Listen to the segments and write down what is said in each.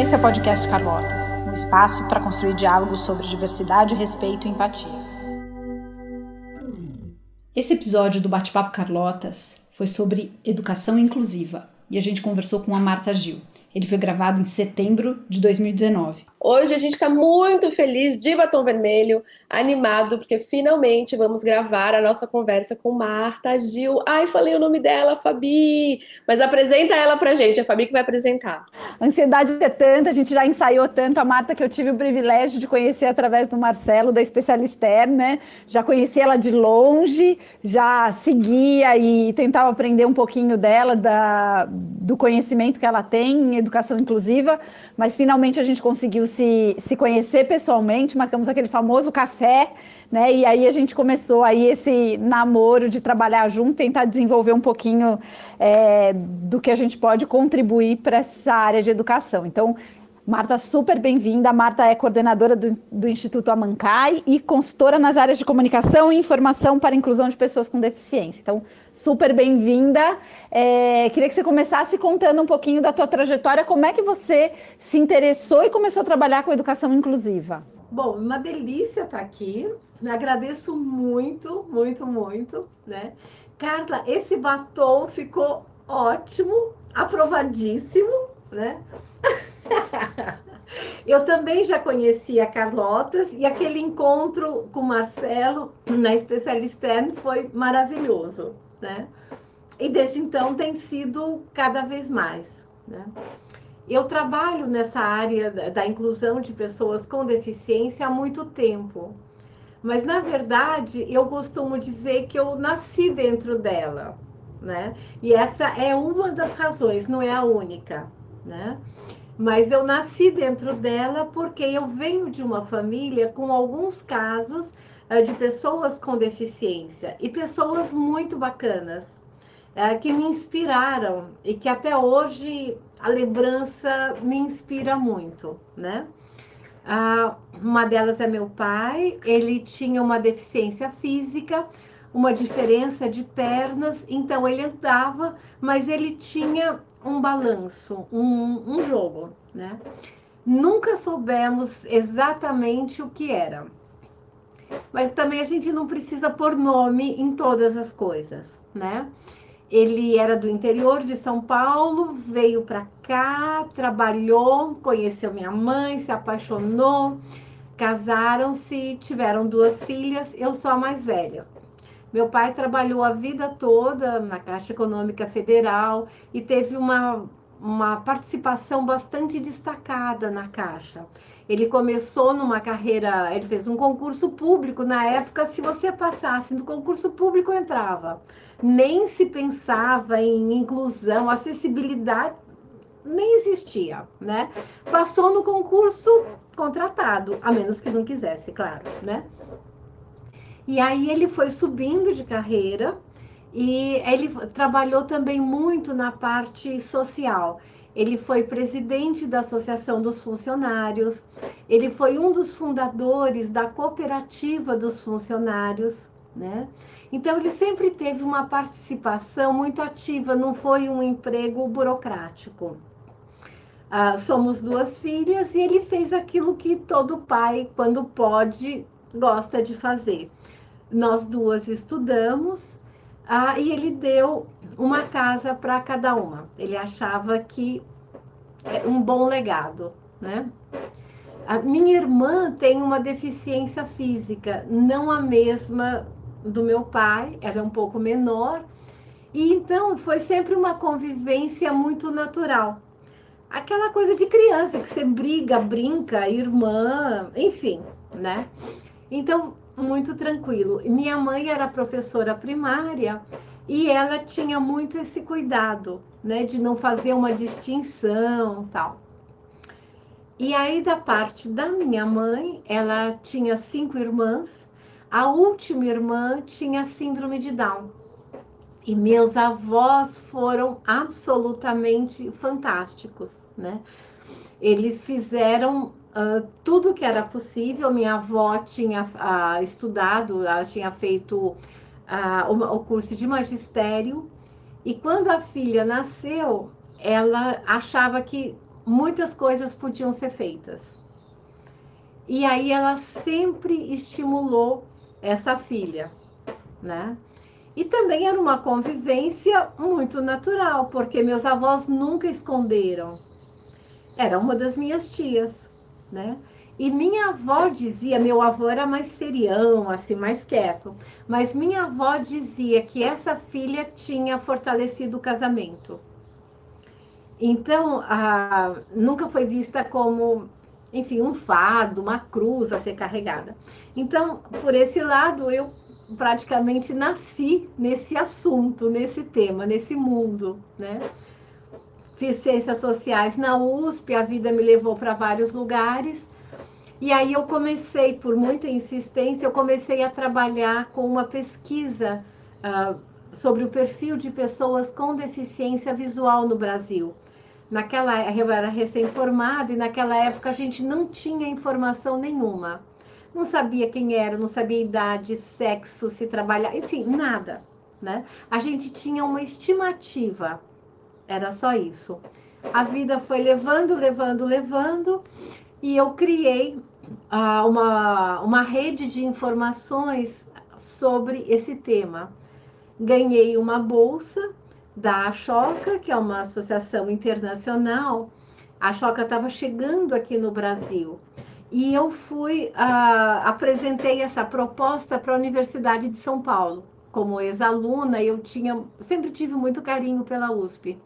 Esse é o podcast Carlotas, um espaço para construir diálogos sobre diversidade, respeito e empatia. Esse episódio do Bate-Papo Carlotas foi sobre educação inclusiva e a gente conversou com a Marta Gil. Ele foi gravado em setembro de 2019. Hoje a gente está muito feliz de batom vermelho, animado, porque finalmente vamos gravar a nossa conversa com Marta Gil. Ai, falei o nome dela, Fabi! Mas apresenta ela pra gente, a Fabi que vai apresentar. A ansiedade é tanta, a gente já ensaiou tanto a Marta que eu tive o privilégio de conhecer através do Marcelo, da Especialister, né? Já conheci ela de longe, já seguia e tentava aprender um pouquinho dela, da, do conhecimento que ela tem em educação inclusiva, mas finalmente a gente conseguiu se, se conhecer pessoalmente, marcamos aquele famoso café, né? E aí a gente começou aí esse namoro de trabalhar junto, tentar desenvolver um pouquinho é, do que a gente pode contribuir para essa área de educação. Então, Marta, super bem-vinda. Marta é coordenadora do, do, Instituto Amancai e consultora nas áreas de comunicação e informação para a inclusão de pessoas com deficiência. Então, super bem-vinda. É, queria que você começasse contando um pouquinho da tua trajetória, como é que você se interessou e começou a trabalhar com educação inclusiva. Bom, uma delícia estar aqui. Agradeço muito, muito, muito, né? Carla, esse batom ficou ótimo, aprovadíssimo, né? Eu também já conhecia Carlotas e aquele encontro com Marcelo na Especialistern foi maravilhoso, né? E desde então tem sido cada vez mais, né? Eu trabalho nessa área da inclusão de pessoas com deficiência há muito tempo, mas na verdade eu costumo dizer que eu nasci dentro dela, né? E essa é uma das razões, não é a única, né? Mas eu nasci dentro dela porque eu venho de uma família com alguns casos uh, de pessoas com deficiência e pessoas muito bacanas uh, que me inspiraram e que até hoje a lembrança me inspira muito, né? Uh, uma delas é meu pai, ele tinha uma deficiência física, uma diferença de pernas, então ele andava, mas ele tinha um balanço, um, um jogo, né? Nunca soubemos exatamente o que era. Mas também a gente não precisa pôr nome em todas as coisas, né? Ele era do interior de São Paulo, veio para cá, trabalhou, conheceu minha mãe, se apaixonou, casaram-se, tiveram duas filhas. Eu sou a mais velha. Meu pai trabalhou a vida toda na Caixa Econômica Federal e teve uma, uma participação bastante destacada na Caixa. Ele começou numa carreira, ele fez um concurso público. Na época, se você passasse no concurso público, entrava. Nem se pensava em inclusão, acessibilidade, nem existia, né? Passou no concurso contratado, a menos que não quisesse, claro, né? E aí ele foi subindo de carreira e ele trabalhou também muito na parte social. Ele foi presidente da Associação dos Funcionários, ele foi um dos fundadores da Cooperativa dos Funcionários, né? Então ele sempre teve uma participação muito ativa, não foi um emprego burocrático. Ah, somos duas filhas e ele fez aquilo que todo pai, quando pode, gosta de fazer nós duas estudamos ah, e ele deu uma casa para cada uma. Ele achava que é um bom legado, né? A minha irmã tem uma deficiência física, não a mesma do meu pai, ela é um pouco menor, e então foi sempre uma convivência muito natural. Aquela coisa de criança que você briga, brinca, irmã, enfim, né? Então muito tranquilo. Minha mãe era professora primária e ela tinha muito esse cuidado, né, de não fazer uma distinção, tal. E aí da parte da minha mãe, ela tinha cinco irmãs. A última irmã tinha síndrome de Down. E meus avós foram absolutamente fantásticos, né? Eles fizeram uh, tudo que era possível. Minha avó tinha uh, estudado, ela tinha feito uh, o, o curso de magistério. E quando a filha nasceu, ela achava que muitas coisas podiam ser feitas. E aí ela sempre estimulou essa filha, né? E também era uma convivência muito natural, porque meus avós nunca esconderam. Era uma das minhas tias, né? E minha avó dizia, meu avô era mais serião, assim, mais quieto, mas minha avó dizia que essa filha tinha fortalecido o casamento. Então, a, nunca foi vista como, enfim, um fardo, uma cruz a ser carregada. Então, por esse lado, eu praticamente nasci nesse assunto, nesse tema, nesse mundo, né? Fiz ciências sociais na USP, a vida me levou para vários lugares. E aí eu comecei, por muita insistência, eu comecei a trabalhar com uma pesquisa uh, sobre o perfil de pessoas com deficiência visual no Brasil. Naquela eu era recém-formada e naquela época a gente não tinha informação nenhuma. Não sabia quem era, não sabia idade, sexo, se trabalhar, enfim, nada, né? A gente tinha uma estimativa. Era só isso. A vida foi levando, levando, levando, e eu criei uh, uma, uma rede de informações sobre esse tema. Ganhei uma bolsa da Choca, que é uma associação internacional. A Choca estava chegando aqui no Brasil. E eu fui, uh, apresentei essa proposta para a Universidade de São Paulo. Como ex-aluna, eu tinha, sempre tive muito carinho pela USP.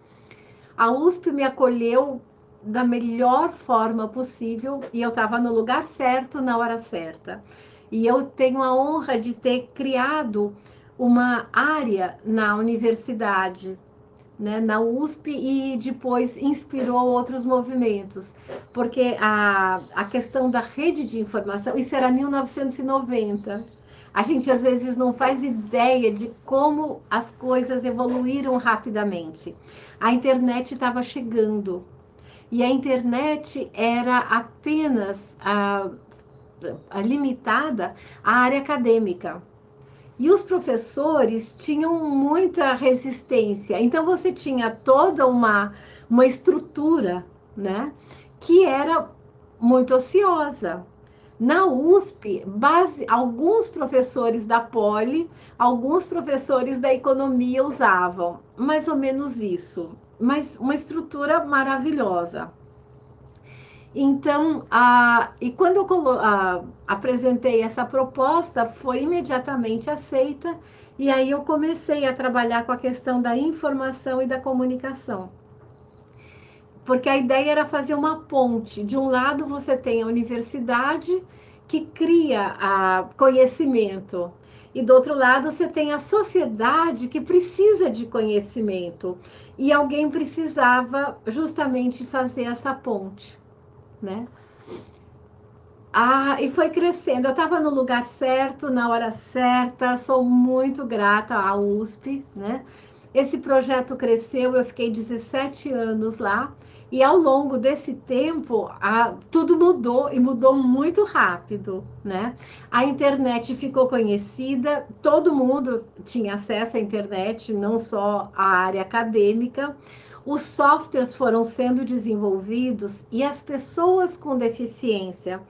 A USP me acolheu da melhor forma possível e eu estava no lugar certo na hora certa. E eu tenho a honra de ter criado uma área na universidade, né, na USP, e depois inspirou outros movimentos, porque a, a questão da rede de informação, isso era 1990. A gente às vezes não faz ideia de como as coisas evoluíram rapidamente. A internet estava chegando e a internet era apenas a, a limitada à área acadêmica. E os professores tinham muita resistência. Então você tinha toda uma, uma estrutura, né, que era muito ociosa. Na USP, base, alguns professores da Poli, alguns professores da economia usavam mais ou menos isso, mas uma estrutura maravilhosa. Então, a, e quando eu a, apresentei essa proposta, foi imediatamente aceita, e aí eu comecei a trabalhar com a questão da informação e da comunicação. Porque a ideia era fazer uma ponte. De um lado, você tem a universidade, que cria a conhecimento, e do outro lado, você tem a sociedade que precisa de conhecimento. E alguém precisava justamente fazer essa ponte né? Ah, e foi crescendo. Eu estava no lugar certo, na hora certa. Sou muito grata à USP, né? Esse projeto cresceu, eu fiquei 17 anos lá. E ao longo desse tempo, a, tudo mudou e mudou muito rápido, né? A internet ficou conhecida, todo mundo tinha acesso à internet, não só a área acadêmica os softwares foram sendo desenvolvidos e as pessoas com deficiência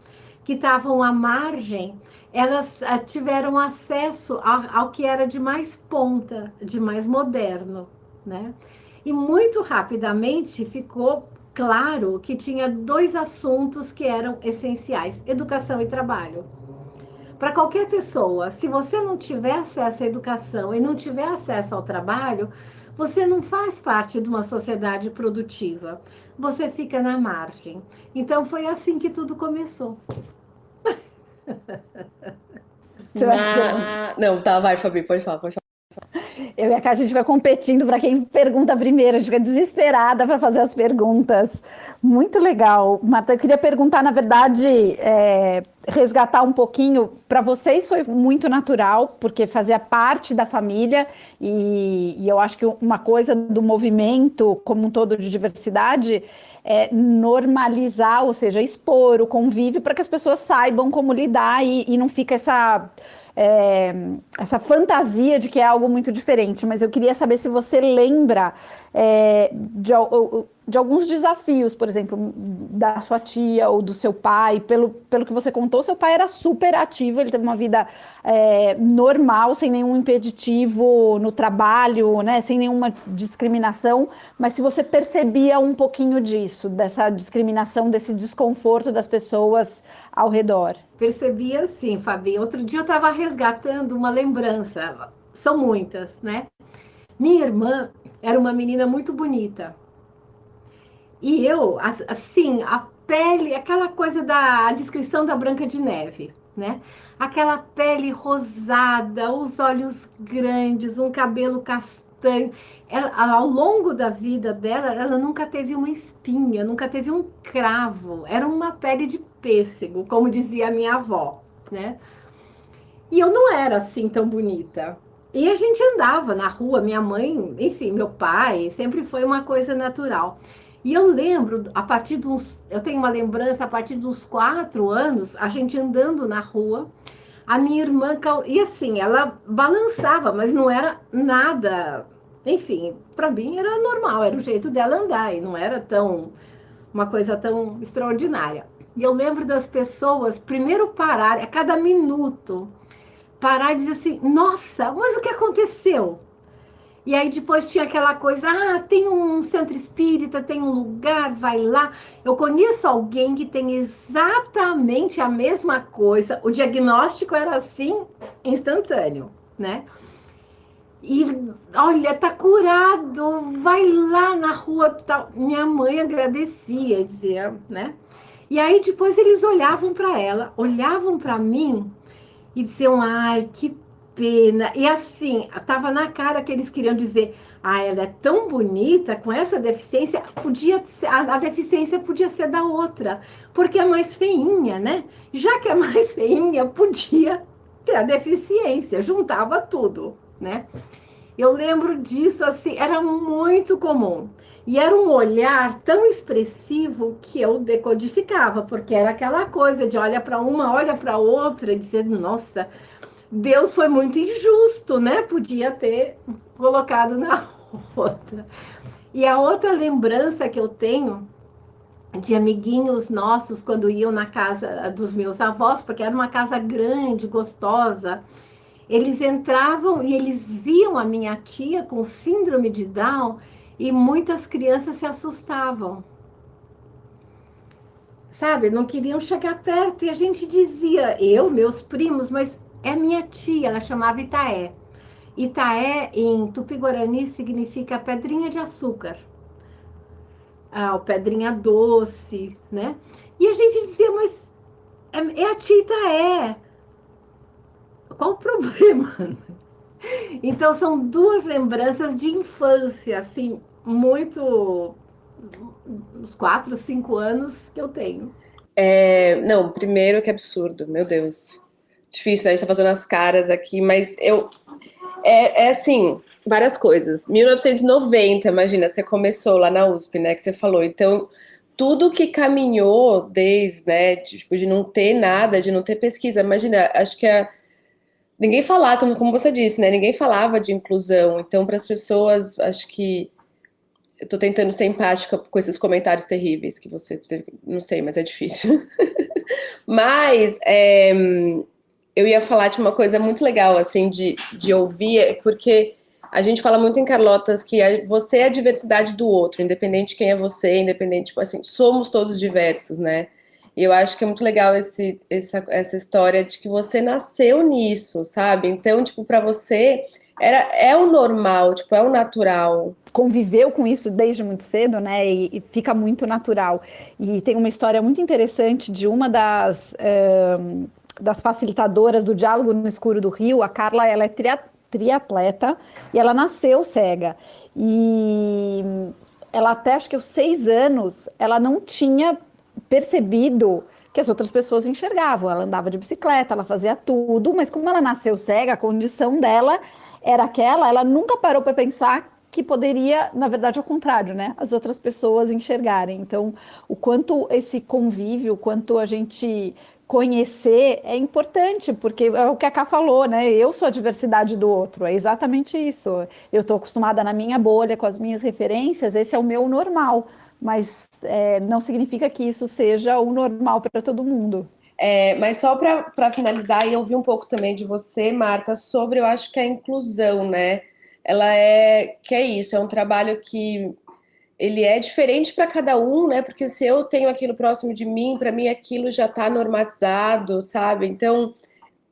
que estavam à margem, elas uh, tiveram acesso ao, ao que era de mais ponta, de mais moderno, né? E muito rapidamente ficou claro que tinha dois assuntos que eram essenciais: educação e trabalho. Para qualquer pessoa, se você não tiver acesso à educação e não tiver acesso ao trabalho, você não faz parte de uma sociedade produtiva, você fica na margem. Então foi assim que tudo começou. Ah, não, tá, vai, Fabi, pode falar, pode falar. Eu e a Kátia, a gente fica competindo para quem pergunta primeiro, a gente fica desesperada para fazer as perguntas. Muito legal. Marta, eu queria perguntar, na verdade, é, resgatar um pouquinho. Para vocês foi muito natural, porque fazia parte da família, e, e eu acho que uma coisa do movimento como um todo de diversidade é normalizar, ou seja, expor o convívio para que as pessoas saibam como lidar e, e não fica essa é, essa fantasia de que é algo muito diferente, mas eu queria saber se você lembra é, de, de alguns desafios, por exemplo, da sua tia ou do seu pai. Pelo, pelo que você contou, seu pai era super ativo, ele teve uma vida é, normal, sem nenhum impeditivo no trabalho, né, sem nenhuma discriminação. Mas se você percebia um pouquinho disso, dessa discriminação, desse desconforto das pessoas ao redor. Percebia sim, Fabi. Outro dia eu estava resgatando uma lembrança, são muitas, né? Minha irmã era uma menina muito bonita e eu, assim, a pele, aquela coisa da descrição da Branca de Neve, né? Aquela pele rosada, os olhos grandes, um cabelo castanho. Ela, ao longo da vida dela, ela nunca teve uma espinha, nunca teve um cravo. Era uma pele de pêssego, como dizia a minha avó, né? E eu não era assim tão bonita. E a gente andava na rua, minha mãe, enfim, meu pai, sempre foi uma coisa natural. E eu lembro, a partir de uns. Eu tenho uma lembrança, a partir uns quatro anos, a gente andando na rua, a minha irmã. E assim, ela balançava, mas não era nada. Enfim, para mim era normal, era o jeito dela andar, e não era tão. uma coisa tão extraordinária. E eu lembro das pessoas, primeiro parar, a cada minuto, parar e dizer assim: nossa, mas o que aconteceu? E aí depois tinha aquela coisa, ah, tem um centro espírita, tem um lugar, vai lá. Eu conheço alguém que tem exatamente a mesma coisa. O diagnóstico era assim, instantâneo, né? E olha, tá curado, vai lá na rua tal. Minha mãe agradecia, dizia, né? E aí depois eles olhavam para ela, olhavam para mim e diziam, ai, que pena. E assim, estava na cara que eles queriam dizer: ah, ela é tão bonita, com essa deficiência, podia ser, a, a, deficiência podia ser da outra, porque é mais feinha, né? Já que é mais feinha, podia ter a deficiência, juntava tudo, né? Eu lembro disso assim, era muito comum. E era um olhar tão expressivo que eu decodificava, porque era aquela coisa de olha para uma, olha para outra, e dizer, nossa, Deus foi muito injusto, né? Podia ter colocado na outra. E a outra lembrança que eu tenho de amiguinhos nossos quando iam na casa dos meus avós, porque era uma casa grande, gostosa. Eles entravam e eles viam a minha tia com síndrome de Down e muitas crianças se assustavam. Sabe, não queriam chegar perto e a gente dizia, eu, meus primos, mas é minha tia, ela chamava Itaé. Itaé, em Tupi-Guarani, significa pedrinha de açúcar. Ah, o pedrinha doce, né? E a gente dizia, mas é, é a tia Itaé. Qual o problema? Então, são duas lembranças de infância, assim, muito. uns quatro, cinco anos que eu tenho. É, não, primeiro que absurdo, meu Deus difícil, né? A gente tá fazendo as caras aqui, mas eu. É, é assim, várias coisas. 1990, imagina, você começou lá na USP, né? Que você falou. Então, tudo que caminhou desde, né? Tipo, de não ter nada, de não ter pesquisa. Imagina, acho que a. Ninguém falava, como, como você disse, né? Ninguém falava de inclusão. Então, para as pessoas, acho que eu tô tentando ser empática com esses comentários terríveis que você não sei, mas é difícil. mas é, eu ia falar de uma coisa muito legal, assim, de, de ouvir, porque a gente fala muito em Carlotas que você é a diversidade do outro, independente de quem é você, independente, tipo assim, somos todos diversos, né? E eu acho que é muito legal esse, essa, essa história de que você nasceu nisso, sabe? Então, tipo, para você era, é o normal, tipo, é o natural. Conviveu com isso desde muito cedo, né? E, e fica muito natural. E tem uma história muito interessante de uma das. Uh das facilitadoras do Diálogo no Escuro do Rio, a Carla, ela é triatleta e ela nasceu cega. E ela até acho que aos seis anos, ela não tinha percebido que as outras pessoas enxergavam. Ela andava de bicicleta, ela fazia tudo, mas como ela nasceu cega, a condição dela era aquela, ela nunca parou para pensar que poderia, na verdade, ao contrário, né? As outras pessoas enxergarem. Então, o quanto esse convívio, o quanto a gente conhecer é importante, porque é o que a Ká falou, né? Eu sou a diversidade do outro, é exatamente isso. Eu estou acostumada na minha bolha, com as minhas referências, esse é o meu normal. Mas é, não significa que isso seja o normal para todo mundo. É, mas só para finalizar, e eu vi um pouco também de você, Marta, sobre eu acho que a inclusão, né? Ela é que é isso, é um trabalho que ele é diferente para cada um, né? Porque se eu tenho aquilo próximo de mim, para mim aquilo já está normatizado, sabe? Então,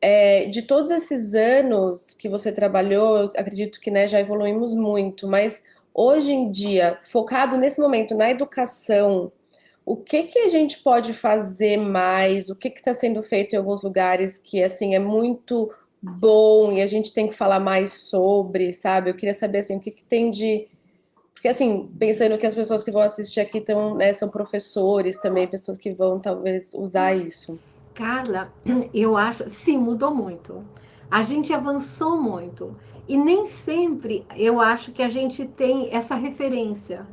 é, de todos esses anos que você trabalhou, acredito que né, já evoluímos muito, mas hoje em dia, focado nesse momento na educação, o que que a gente pode fazer mais? O que está sendo feito em alguns lugares que assim é muito bom e a gente tem que falar mais sobre, sabe? Eu queria saber assim o que, que tem de porque, assim, pensando que as pessoas que vão assistir aqui tão, né, são professores também, pessoas que vão talvez usar isso. Carla, eu acho, sim, mudou muito. A gente avançou muito. E nem sempre eu acho que a gente tem essa referência.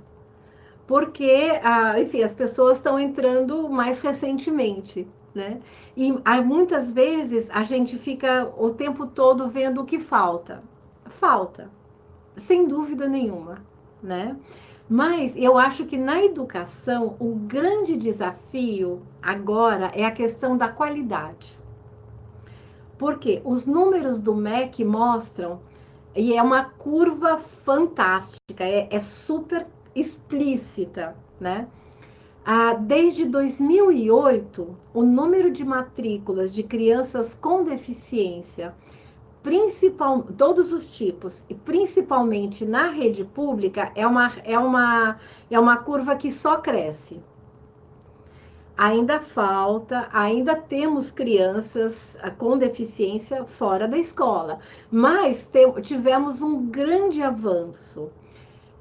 Porque, ah, enfim, as pessoas estão entrando mais recentemente, né? E muitas vezes a gente fica o tempo todo vendo o que falta. Falta, sem dúvida nenhuma né? Mas eu acho que na educação o grande desafio agora é a questão da qualidade. Porque os números do MEC mostram, e é uma curva fantástica, é, é super explícita, né? Ah, desde 2008, o número de matrículas de crianças com deficiência principal, todos os tipos, e principalmente na rede pública, é uma, é uma, é uma curva que só cresce. Ainda falta, ainda temos crianças ah, com deficiência fora da escola, mas tivemos um grande avanço.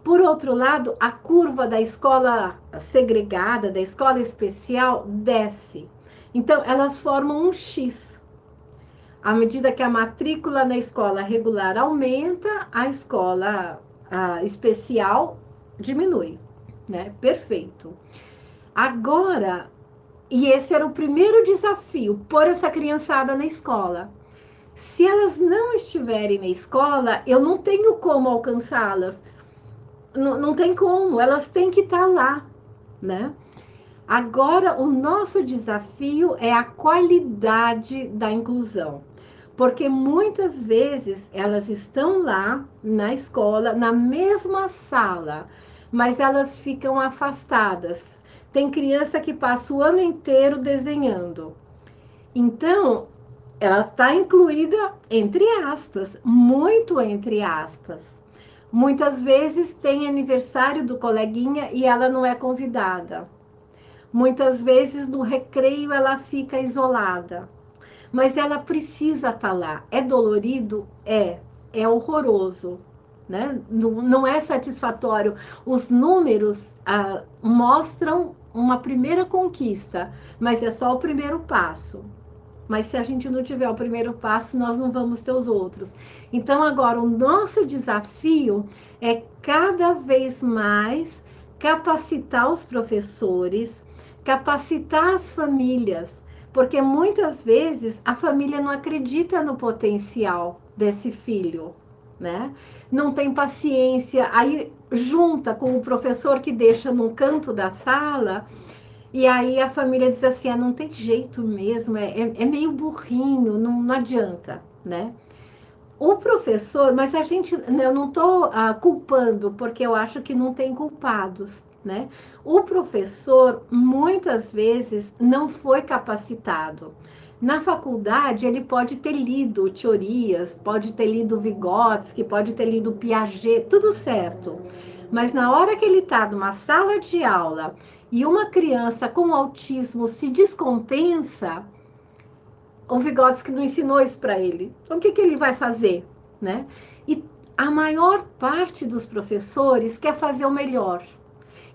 Por outro lado, a curva da escola segregada, da escola especial, desce. Então, elas formam um X à medida que a matrícula na escola regular aumenta, a escola a especial diminui, né? Perfeito. Agora, e esse era o primeiro desafio, pôr essa criançada na escola. Se elas não estiverem na escola, eu não tenho como alcançá-las. Não, não tem como, elas têm que estar lá, né? Agora, o nosso desafio é a qualidade da inclusão porque muitas vezes elas estão lá na escola, na mesma sala, mas elas ficam afastadas. Tem criança que passa o ano inteiro desenhando. Então, ela está incluída entre aspas, muito entre aspas. Muitas vezes tem aniversário do coleguinha e ela não é convidada. Muitas vezes no recreio ela fica isolada mas ela precisa estar tá lá. É dolorido? É. É horroroso. Né? Não, não é satisfatório. Os números ah, mostram uma primeira conquista, mas é só o primeiro passo. Mas se a gente não tiver o primeiro passo, nós não vamos ter os outros. Então, agora, o nosso desafio é cada vez mais capacitar os professores, capacitar as famílias, porque muitas vezes a família não acredita no potencial desse filho, né? Não tem paciência, aí junta com o professor que deixa num canto da sala, e aí a família diz assim: ah, não tem jeito mesmo, é, é, é meio burrinho, não, não, adianta, né? O professor, mas a gente, eu não estou ah, culpando, porque eu acho que não tem culpados, né? O professor muitas vezes não foi capacitado. Na faculdade, ele pode ter lido teorias, pode ter lido Vygotsky, pode ter lido Piaget, tudo certo. Mas na hora que ele está numa sala de aula e uma criança com autismo se descompensa, o Vygotsky não ensinou isso para ele. Então, o que, que ele vai fazer? Né? E a maior parte dos professores quer fazer o melhor.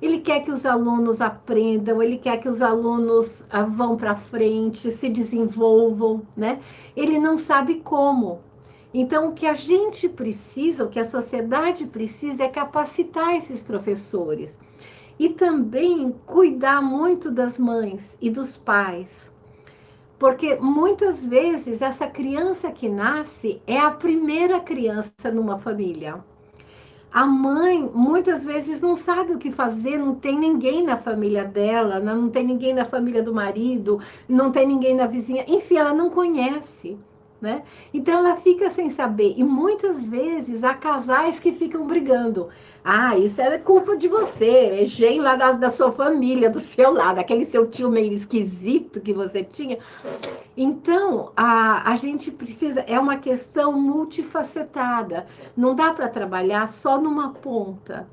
Ele quer que os alunos aprendam, ele quer que os alunos ah, vão para frente, se desenvolvam, né? Ele não sabe como. Então, o que a gente precisa, o que a sociedade precisa é capacitar esses professores e também cuidar muito das mães e dos pais. Porque muitas vezes essa criança que nasce é a primeira criança numa família. A mãe muitas vezes não sabe o que fazer, não tem ninguém na família dela, não tem ninguém na família do marido, não tem ninguém na vizinha, enfim, ela não conhece. Né? Então ela fica sem saber. E muitas vezes há casais que ficam brigando. Ah, isso é culpa de você, é gene lá da, da, sua família, do seu lado, aquele seu tio meio esquisito que você tinha. Então, a, a gente precisa, é uma questão multifacetada. Não dá para trabalhar só numa ponta,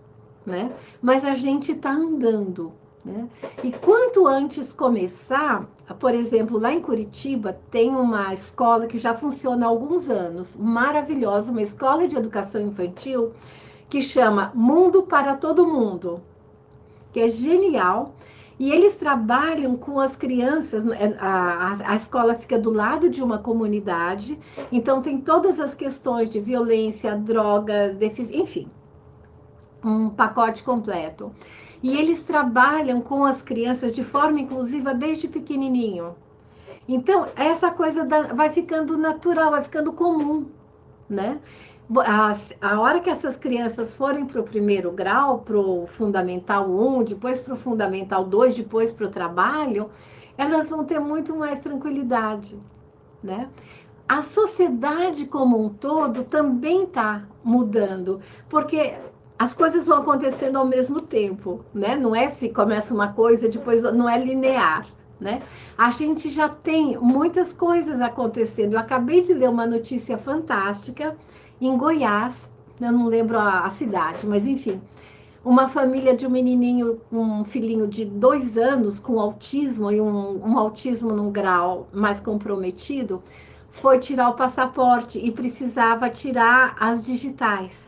né? Mas a gente está andando. Né? E quanto antes começar, por exemplo, lá em Curitiba tem uma escola que já funciona há alguns anos, maravilhosa, uma escola de educação infantil que chama Mundo para Todo Mundo, que é genial. E eles trabalham com as crianças, né, a, a, a, escola fica do lado de uma comunidade, então tem todas as questões de violência, droga, enfim, um pacote completo. E eles trabalham com as crianças de forma inclusiva desde pequenininho. Então, essa coisa da, vai ficando natural, vai ficando comum, né? A, a hora que essas crianças forem para o primeiro grau, para o Fundamental 1, depois para o Fundamental 2, depois para o trabalho, elas vão ter muito mais tranquilidade, né? A sociedade como um todo também está mudando, porque as coisas vão acontecendo ao mesmo tempo, né? Não é se começa uma coisa, depois não é linear, né? A gente já tem muitas coisas acontecendo. Eu acabei de ler uma notícia fantástica em Goiás, eu não lembro a, a cidade, mas enfim, uma família de um menininho, um filhinho de dois anos com autismo e um, um autismo num grau mais comprometido, foi tirar o passaporte e precisava tirar as digitais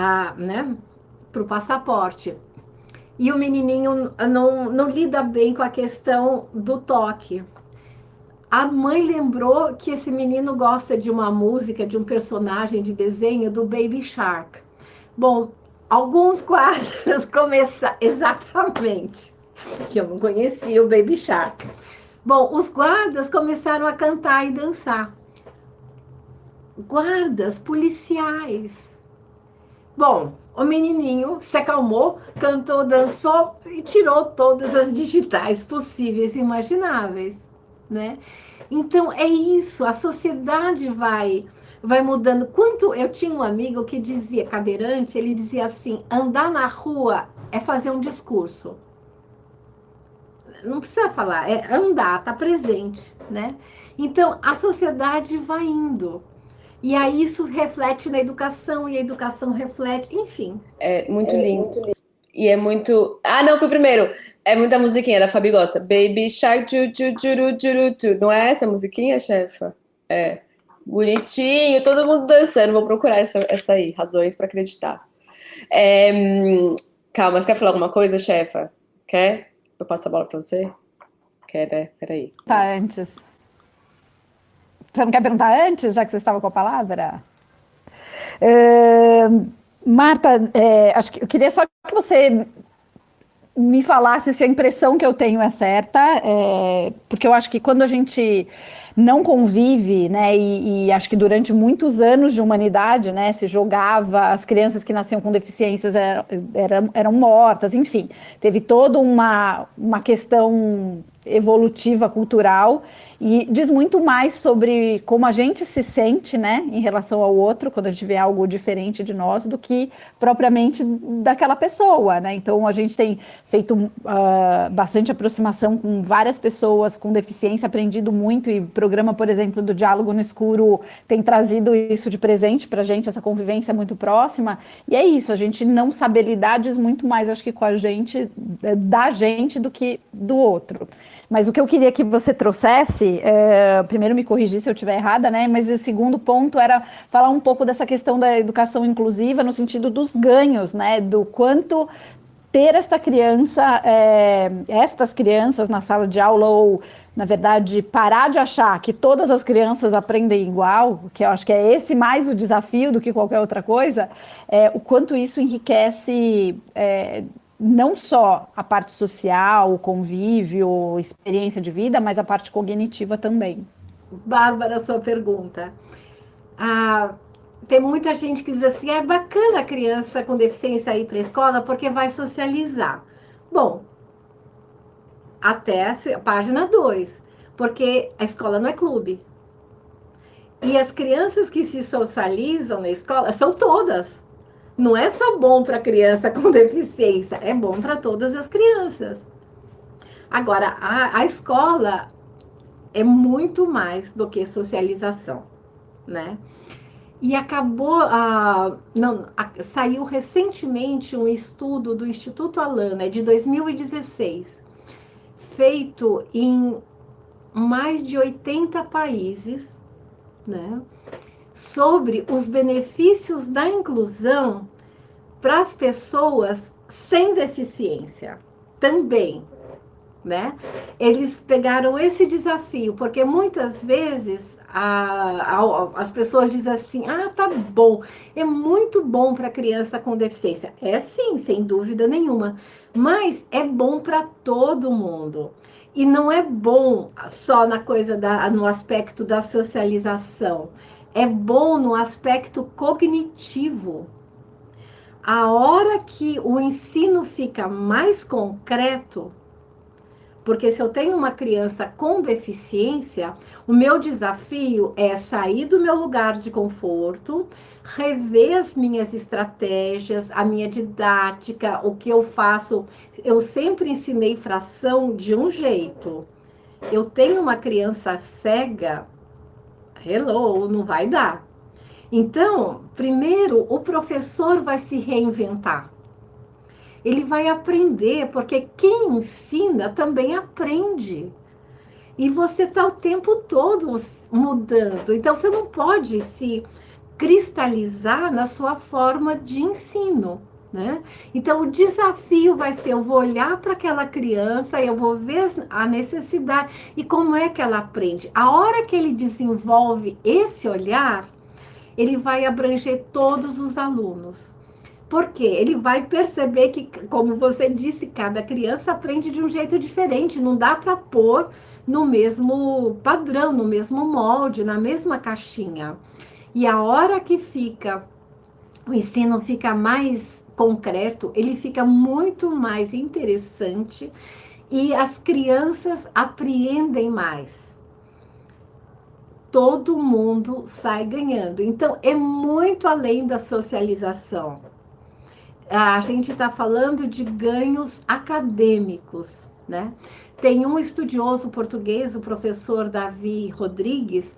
a, né, para o passaporte. E o menininho não, não lida bem com a questão do toque. A mãe lembrou que esse menino gosta de uma música, de um personagem de desenho do Baby Shark. Bom, alguns quadros começaram. Exatamente. Que eu não conhecia o Baby Shark. Bom, os guardas começaram a cantar e dançar. Guardas policiais Bom, o menininho se acalmou, cantou, dançou e tirou todas as digitais possíveis e imagináveis, né? Então é isso, a sociedade vai vai mudando. Quanto eu tinha um amigo que dizia cadeirante, ele dizia assim: andar na rua é fazer um discurso. Não precisa falar, é andar, tá presente, né? Então a sociedade vai indo. E aí isso reflete na educação, e a educação reflete, enfim. É muito é lindo. Muito lindo. E é muito. Ah, não, foi o primeiro. É muita musiquinha da Fabi gosta. Baby Shark, ju, ju, juru, juru, ju. Não é essa musiquinha, chefa? É. Bonitinho, todo mundo dançando. Vou procurar essa, essa aí, razões para acreditar. É, calma, você quer falar alguma coisa, chefa? Quer? Eu passo a bola para você? Quer, né? Peraí. Tá, antes. Você não quer perguntar antes, já que você estava com a palavra? Marta, é, acho que eu queria só que você me falasse se a impressão que eu tenho é certa, é, porque eu acho que quando a gente não convive, né, e, e, acho que durante muitos anos de humanidade, né, se jogava, as crianças que nasciam com deficiências eram, eram, eram mortas, enfim, teve toda uma, uma questão evolutiva cultural e diz muito mais sobre como a gente se sente, né, em relação ao outro quando a gente vê algo diferente de nós do que propriamente daquela pessoa, né? Então a gente tem feito uh, bastante aproximação com várias pessoas com deficiência, aprendido muito e o programa, por exemplo, do Diálogo no Escuro tem trazido isso de presente para a gente, essa convivência muito próxima. E é isso, a gente não sabe lidar diz muito mais, acho que com a gente, da gente do que do outro. Mas o que eu queria que você trouxesse, é, primeiro me corrigir se eu estiver errada, né? Mas o segundo ponto era falar um pouco dessa questão da educação inclusiva no sentido dos ganhos, né? Do quanto ter esta criança, é, estas crianças na sala de aula ou na verdade, parar de achar que todas as crianças aprendem igual, que eu acho que é esse mais o desafio do que qualquer outra coisa, é, o quanto isso enriquece é, não só a parte social, o convívio, experiência de vida, mas a parte cognitiva também. Bárbara, sua pergunta. Ah, tem muita gente que diz assim: é bacana a criança com deficiência ir para a escola porque vai socializar. Bom, até a página 2, porque a escola não é clube. E as crianças que se socializam na escola são todas. Não é só bom para criança com deficiência, é bom para todas as crianças. Agora, a, a escola é muito mais do que socialização, né? E acabou, a, não, a, saiu recentemente um estudo do Instituto Alana, de 2016, feito em mais de 80 países, né, sobre os benefícios da inclusão para as pessoas sem deficiência também, né? Eles pegaram esse desafio, porque muitas vezes a, a, as pessoas dizem assim: ah, tá bom, é muito bom para criança com deficiência. É sim, sem dúvida nenhuma, mas é bom para todo mundo. E não é bom só na coisa da, no aspecto da socialização, é bom no aspecto cognitivo. A hora que o ensino fica mais concreto, porque se eu tenho uma criança com deficiência, o meu desafio é sair do meu lugar de conforto, rever as minhas estratégias, a minha didática, o que eu faço. Eu sempre ensinei fração de um jeito. Eu tenho uma criança cega, hello, não vai dar. Então, primeiro, o professor vai se reinventar ele vai aprender, porque quem ensina também aprende. E você está o tempo todo mudando. Então, você não pode se cristalizar na sua forma de ensino. Né? Então, o desafio vai ser: eu vou olhar para aquela criança, eu vou ver a necessidade e como é que ela aprende. A hora que ele desenvolve esse olhar, ele vai abranger todos os alunos. Porque ele vai perceber que, como você disse, cada criança aprende de um jeito diferente, não dá para pôr no mesmo padrão, no mesmo molde, na mesma caixinha. E a hora que fica, o ensino fica mais concreto, ele fica muito mais interessante e as crianças apreendem mais. Todo mundo sai ganhando. Então, é muito além da socialização a gente está falando de ganhos acadêmicos, né? Tem um estudioso português, o professor Davi Rodrigues,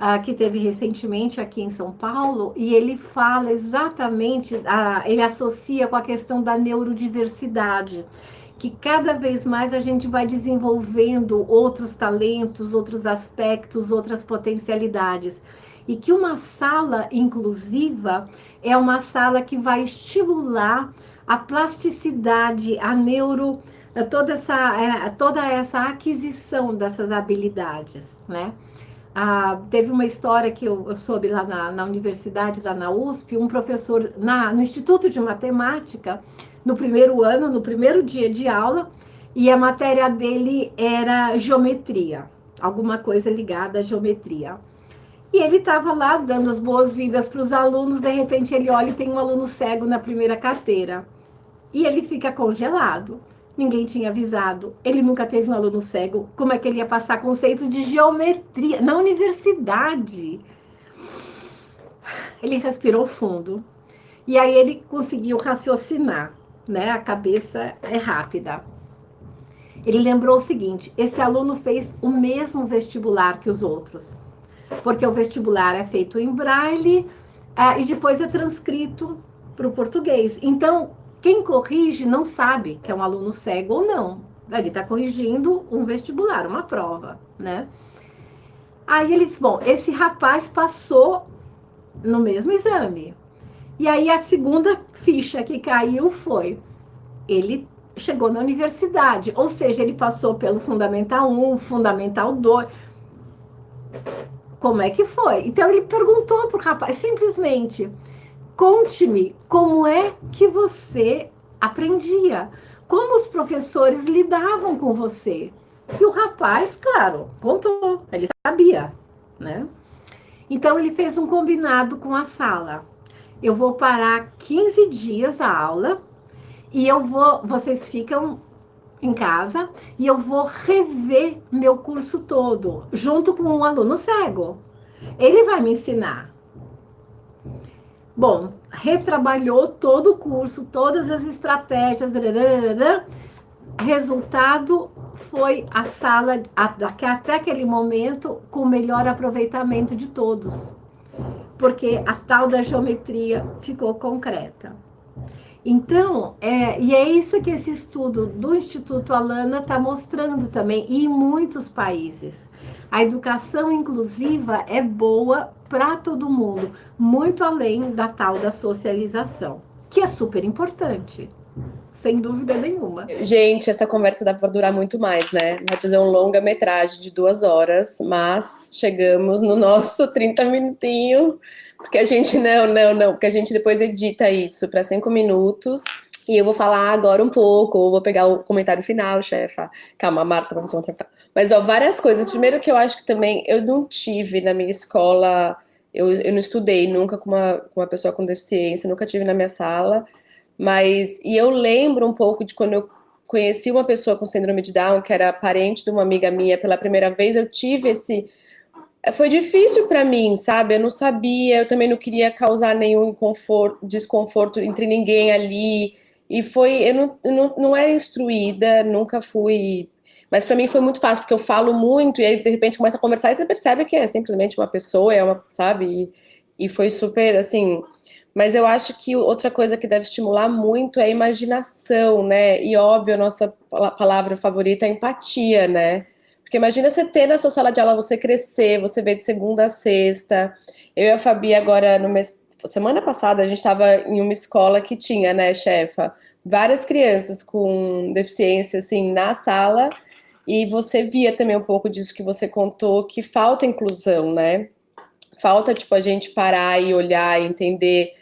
uh, que teve recentemente aqui em São Paulo, e ele fala exatamente, uh, ele associa com a questão da neurodiversidade, que cada vez mais a gente vai desenvolvendo outros talentos, outros aspectos, outras potencialidades. E que uma sala inclusiva é uma sala que vai estimular a plasticidade, a neuro, toda essa, é, toda essa aquisição dessas habilidades, né? Ah, teve uma história que eu, eu soube lá na, na, universidade, lá na USP, um professor na, no Instituto de Matemática, no primeiro ano, no primeiro dia de aula, e a matéria dele era geometria, alguma coisa ligada à geometria. E ele estava lá dando as boas-vindas para os alunos, de repente ele olha e tem um aluno cego na primeira carteira. E ele fica congelado. Ninguém tinha avisado. Ele nunca teve um aluno cego. Como é que ele ia passar conceitos de geometria na universidade? Ele respirou fundo. E aí ele conseguiu raciocinar, né? A cabeça é rápida. Ele lembrou o seguinte: esse aluno fez o mesmo vestibular que os outros porque o vestibular é feito em braille uh, e depois é transcrito para o português. Então, quem corrige não sabe que é um aluno cego ou não. Ele está corrigindo um vestibular, uma prova, né? Aí ele disse: Bom, esse rapaz passou no mesmo exame. E aí a segunda ficha que caiu foi: ele chegou na universidade, ou seja, ele passou pelo Fundamental 1, Fundamental 2 como é que foi. Então ele perguntou para o rapaz, simplesmente, conte-me como é que você aprendia, como os professores lidavam com você. E o rapaz, claro, contou, ele sabia, né? Então ele fez um combinado com a sala. Eu vou parar 15 dias a aula e eu vou, vocês ficam em casa e eu vou rever meu curso todo junto com um aluno cego. Ele vai me ensinar. Bom, retrabalhou todo o curso, todas as estratégias. Resultado foi a sala, até aquele momento, com o melhor aproveitamento de todos, porque a tal da geometria ficou concreta. Então, é, e é isso que esse estudo do Instituto Alana está mostrando também, e em muitos países. A educação inclusiva é boa para todo mundo, muito além da tal da socialização, que é super importante sem dúvida nenhuma. Gente, essa conversa dá para durar muito mais, né? Vai fazer um longa-metragem de duas horas, mas chegamos no nosso 30 minutinho, porque a gente não, não, não, porque a gente depois edita isso para cinco minutos. E eu vou falar agora um pouco, ou vou pegar o comentário final, chefa. Calma, a Marta fazer outra. Mas, ó, várias coisas. Primeiro que eu acho que também eu não tive na minha escola, eu, eu não estudei nunca com uma, com uma pessoa com deficiência, nunca tive na minha sala. Mas, e eu lembro um pouco de quando eu conheci uma pessoa com síndrome de Down, que era parente de uma amiga minha pela primeira vez, eu tive esse. Foi difícil para mim, sabe? Eu não sabia, eu também não queria causar nenhum desconforto entre ninguém ali. E foi. Eu não, eu não, não era instruída, nunca fui. Mas para mim foi muito fácil, porque eu falo muito, e aí de repente começa a conversar e você percebe que é simplesmente uma pessoa, é uma, sabe? E, e foi super, assim, mas eu acho que outra coisa que deve estimular muito é a imaginação, né? E óbvio, a nossa palavra favorita é empatia, né? Porque imagina você ter na sua sala de aula, você crescer, você ver de segunda a sexta. Eu e a Fabi agora no mês semana passada a gente estava em uma escola que tinha, né, chefa, várias crianças com deficiência assim na sala e você via também um pouco disso que você contou que falta inclusão, né? Falta tipo a gente parar e olhar e entender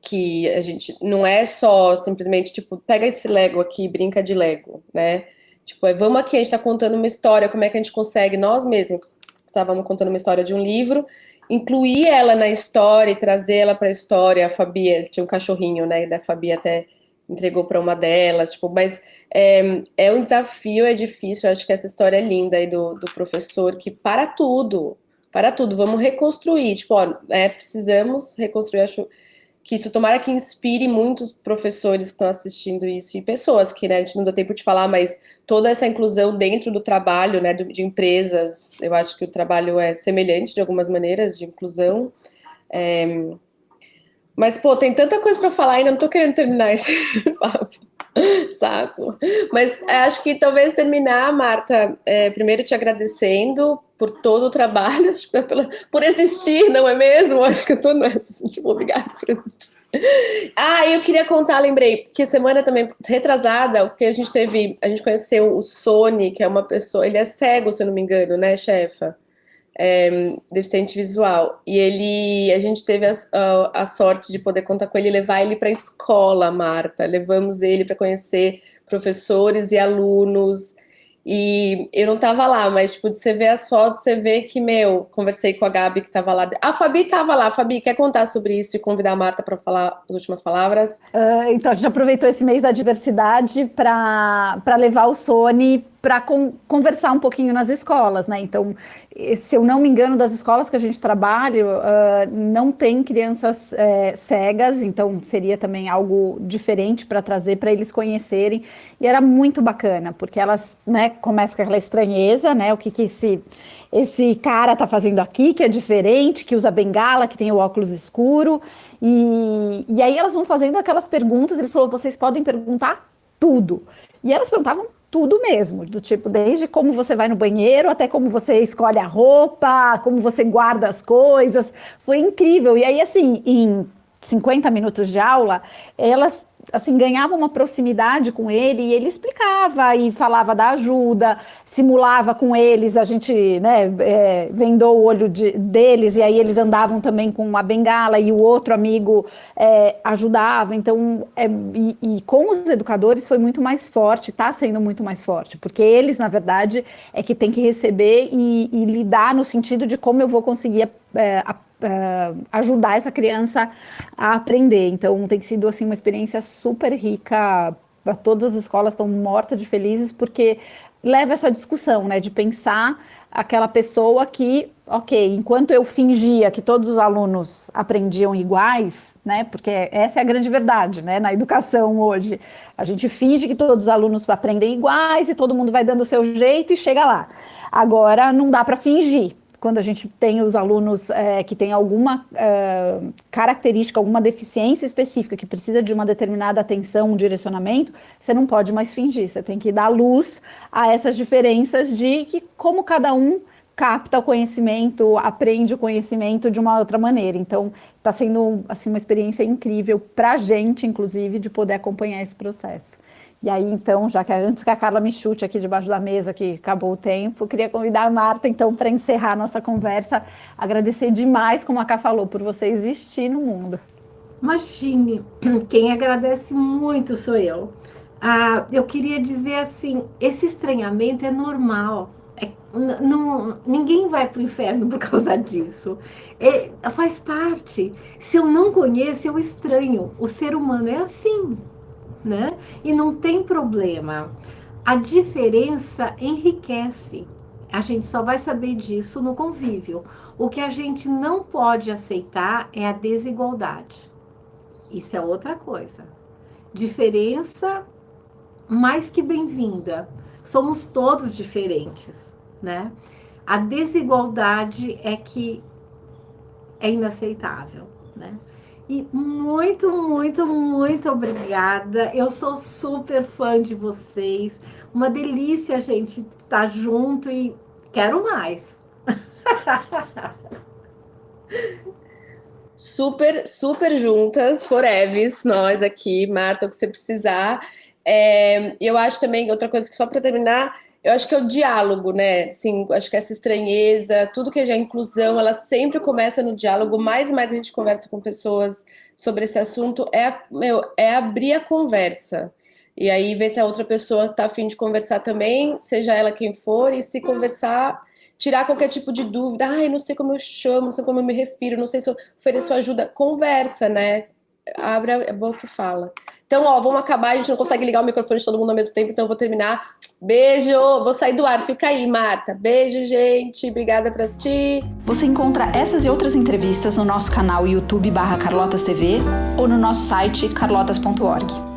que a gente não é só simplesmente tipo, pega esse Lego aqui brinca de Lego, né? Tipo, é, vamos aqui, a gente tá contando uma história, como é que a gente consegue, nós mesmos, estávamos contando uma história de um livro, incluir ela na história e trazer ela para a história. A Fabi tinha um cachorrinho, né? E da Fabi até entregou para uma delas, tipo, mas é, é um desafio, é difícil. Eu acho que essa história é linda aí do, do professor que para tudo, para tudo, vamos reconstruir. Tipo, ó, é, precisamos reconstruir. Acho que isso tomara que inspire muitos professores que estão assistindo isso e pessoas que, né, a gente não deu tempo de falar, mas toda essa inclusão dentro do trabalho, né, de empresas, eu acho que o trabalho é semelhante de algumas maneiras de inclusão. É... Mas, pô, tem tanta coisa para falar ainda, não tô querendo terminar esse papo. Saco. Mas é, acho que talvez terminar, Marta, é, primeiro te agradecendo por todo o trabalho, por existir, não é mesmo? Acho que eu tô nessa, tipo, obrigada por existir. Ah, eu queria contar, lembrei, que semana também retrasada, que a gente teve, a gente conheceu o Sony, que é uma pessoa, ele é cego, se eu não me engano, né, chefa? É, deficiente visual. E ele, a gente teve a, a, a, sorte de poder contar com ele e levar ele para a escola, Marta. Levamos ele para conhecer professores e alunos. E eu não tava lá, mas, tipo, de você ver as fotos, você vê que, meu, conversei com a Gabi que tava lá. A Fabi tava lá. Fabi, quer contar sobre isso e convidar a Marta para falar as últimas palavras? Uh, então, a gente aproveitou esse mês da diversidade para levar o Sony para con conversar um pouquinho nas escolas, né? Então, se eu não me engano, das escolas que a gente trabalha, uh, não tem crianças é, cegas, então seria também algo diferente para trazer para eles conhecerem. E era muito bacana, porque elas, né, começam com aquela estranheza, né? O que, que esse, esse cara tá fazendo aqui, que é diferente, que usa bengala, que tem o óculos escuro. E, e aí elas vão fazendo aquelas perguntas. Ele falou: vocês podem perguntar tudo. E elas perguntavam tudo mesmo, do tipo, desde como você vai no banheiro até como você escolhe a roupa, como você guarda as coisas. Foi incrível. E aí, assim, em 50 minutos de aula, elas assim ganhava uma proximidade com ele e ele explicava e falava da ajuda, simulava com eles, a gente né, é, vendou o olho de, deles e aí eles andavam também com a bengala e o outro amigo é, ajudava. Então, é, e, e, com os educadores foi muito mais forte, está sendo muito mais forte, porque eles, na verdade, é que tem que receber e, e lidar no sentido de como eu vou conseguir é, uh, ajudar essa criança a aprender. Então, tem sido assim uma experiência super rica. Todas as escolas estão mortas de felizes porque leva essa discussão, né, de pensar aquela pessoa que, ok, enquanto eu fingia que todos os alunos aprendiam iguais, né, porque essa é a grande verdade, né, na educação hoje, a gente finge que todos os alunos aprendem iguais e todo mundo vai dando o seu jeito e chega lá. Agora não dá para fingir, quando a gente tem os alunos é, que têm alguma é, característica, alguma deficiência específica, que precisa de uma determinada atenção, um direcionamento, você não pode mais fingir, você tem que dar luz a essas diferenças de que como cada um capta o conhecimento, aprende o conhecimento de uma outra maneira. Então, está sendo assim uma experiência incrível para a gente, inclusive, de poder acompanhar esse processo. E aí, então, já que antes que a Carla me chute aqui debaixo da mesa, que acabou o tempo, queria convidar a Marta, então, para encerrar nossa conversa, agradecer demais, como a Cá falou, por você existir no mundo. Imagine, quem agradece muito sou eu. Ah, eu queria dizer assim, esse estranhamento é normal. É, não, ninguém vai para o inferno por causa disso. É, faz parte. Se eu não conheço, eu estranho. O ser humano é assim né? E não tem problema. A diferença enriquece. A gente só vai saber disso no convívio. O que a gente não pode aceitar é a desigualdade. Isso é outra coisa. Diferença mais que bem-vinda. Somos todos diferentes, né? A desigualdade é que é inaceitável, né? E muito, muito, muito obrigada. Eu sou super fã de vocês. Uma delícia a gente estar tá junto e quero mais. super, super juntas, foreves, nós aqui, Marta, o que você precisar. É, eu acho também, outra coisa que só para terminar, eu acho que é o diálogo, né? Assim, acho que essa estranheza, tudo que é inclusão, ela sempre começa no diálogo. Mais e mais a gente conversa com pessoas sobre esse assunto, é, meu, é abrir a conversa. E aí ver se a outra pessoa tá afim de conversar também, seja ela quem for, e se conversar, tirar qualquer tipo de dúvida. Ai, não sei como eu chamo, não sei como eu me refiro, não sei se eu ofereço ajuda. Conversa, né? Abre a boca e fala. Então, ó, vamos acabar, a gente não consegue ligar o microfone de todo mundo ao mesmo tempo, então eu vou terminar. Beijo, vou sair do ar, fica aí, Marta. Beijo, gente, obrigada por assistir. Você encontra essas e outras entrevistas no nosso canal YouTube barra Carlotas TV ou no nosso site carlotas.org.